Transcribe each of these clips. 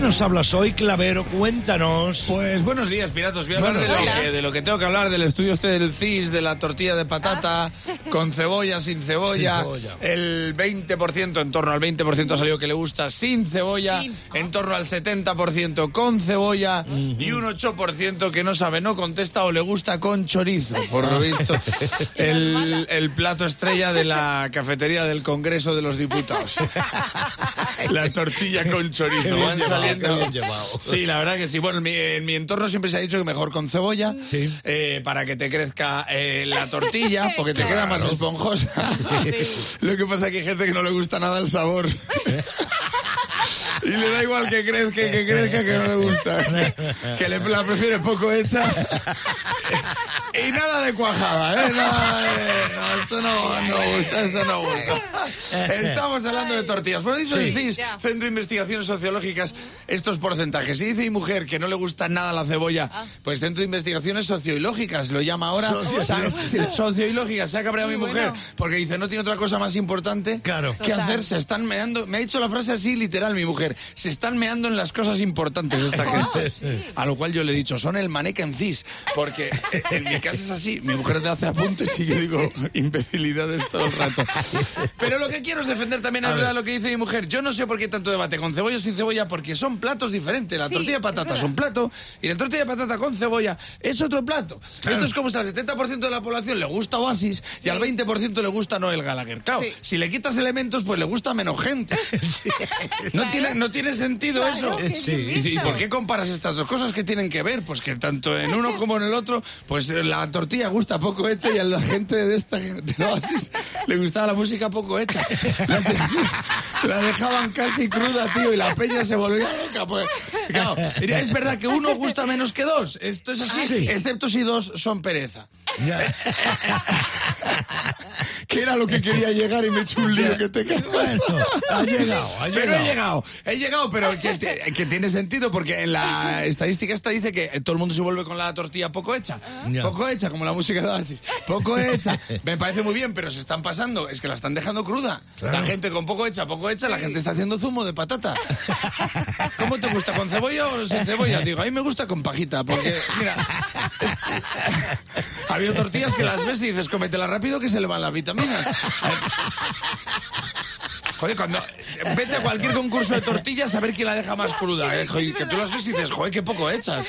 qué nos hablas hoy, Clavero? Cuéntanos. Pues buenos días, piratos. Voy a hablar de lo, que, de lo que tengo que hablar, del estudio este del CIS, de la tortilla de patata, con cebolla, sin cebolla. Sin cebolla. El 20%, en torno al 20% ha salido que le gusta sin cebolla, en torno al 70% con cebolla y un 8% que no sabe, no contesta o le gusta con chorizo, por lo visto. el, el plato estrella de la cafetería del Congreso de los Diputados. la tortilla con chorizo. Bien llevado. Sí, la verdad que sí. Bueno, en mi, en mi entorno siempre se ha dicho que mejor con cebolla Sí. eh, para que te crezca eh, la tortilla, porque te queda más esponjosa. Lo que pasa es que hay gente que no le gusta nada el sabor. Y le da igual que crezca y que crezca que no le gusta. Que le, la prefiere poco hecha. Y nada de cuajada, ¿eh? Nada de- no, esto no, no gusta, esto no gusta. Estamos hablando de tortillas. Por eso Sí. CIS, Centro de Investigaciones Sociológicas, estos porcentajes. Si dice mi mujer que no le gusta nada la cebolla, pues Centro de Investigaciones Sociológicas lo llama ahora. Sociológicas. Se ha cabreado mi mujer porque dice no tiene otra cosa más importante Claro. que hacer. Se están meando. Me ha dicho la frase así literal mi mujer. Se están meando en las cosas importantes esta gente. A lo cual yo le he dicho, son el mannequin cis. Porque en mi casa es así. Mi mujer te hace apuntes y yo digo imbecilidades todo el rato. Pero lo que quiero es defender también A verdad ver. lo que dice mi mujer. Yo no sé por qué tanto debate con cebolla o sin cebolla, porque son platos diferentes. La tortilla de patata es un plato y la tortilla de patata con cebolla es otro plato. Esto es como si al 70% de la población le gusta Oasis y al 20% le gusta Noel Gallagher. Claro, Sí. si le quitas elementos, pues le gusta menos gente. No, tiene, no tiene sentido Claro, eso. qué Sí. ¿Y, por qué comparas estas dos cosas que tienen que ver? Pues que tanto en uno como en el otro, pues eh, la tortilla gusta poco hecha y a la gente de esta de Oasis le gustaba la música poco hecha. La, la dejaban casi cruda, tío, y la peña se volvía loca. Pues, claro, es verdad que uno gusta menos que dos. Esto es así, Sí. excepto si dos son pereza. Ya. Que era lo que quería llegar y me he hecho un lío que te. Bueno, ha llegado, ha Pero llegado. he llegado, he llegado, pero que, te- que tiene sentido porque en la estadística esta dice que todo el mundo se vuelve con la tortilla poco hecha. Poco hecha, como la música de Oasis. Poco hecha. Me parece muy bien, pero se están pasando. Es que la están dejando cruda. Claro. La gente con poco hecha, poco hecha, la gente está haciendo zumo de patata. ¿Cómo te gusta? ¿Con cebolla o sin cebolla? Digo, a mí me gusta con pajita, porque, mira, ha habido tortillas que las ves y dices, cómetela rápido que se le van las vitaminas. Joder, cuando vete a cualquier concurso de tortillas a ver quién la deja más cruda. eh, joder, que tú las ves y dices, joder, qué poco echas.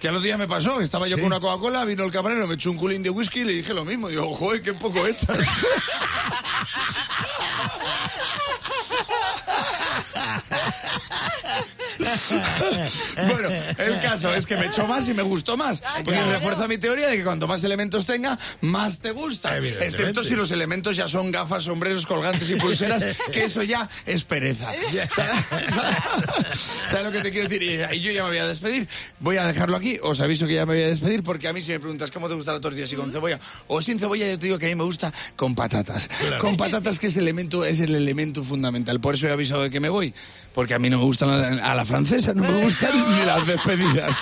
Que al otro día me pasó, estaba yo con una Coca-Cola, vino el camarero, me echó un culín de whisky y le dije lo mismo. Digo, joder, qué poco echas. Bueno, el caso es que me echó más y me gustó más. Porque claro. refuerza mi teoría de que cuanto más elementos tenga, más te gusta. Excepto si los elementos ya son gafas, sombreros, colgantes y pulseras, que eso ya es pereza. ¿Sabes lo que te quiero decir? Y, yo ya me voy a despedir. Voy a dejarlo aquí. Os aviso que ya me voy a despedir porque a mí si me preguntas cómo te gusta la tortilla, si con cebolla o sin cebolla, yo te digo que a mí me gusta con patatas. Con patatas que es, elemento, es el elemento fundamental. Por eso he avisado de que me voy. Porque a mí no me gustan a la, a la francesa, no me gustan ni las despedidas.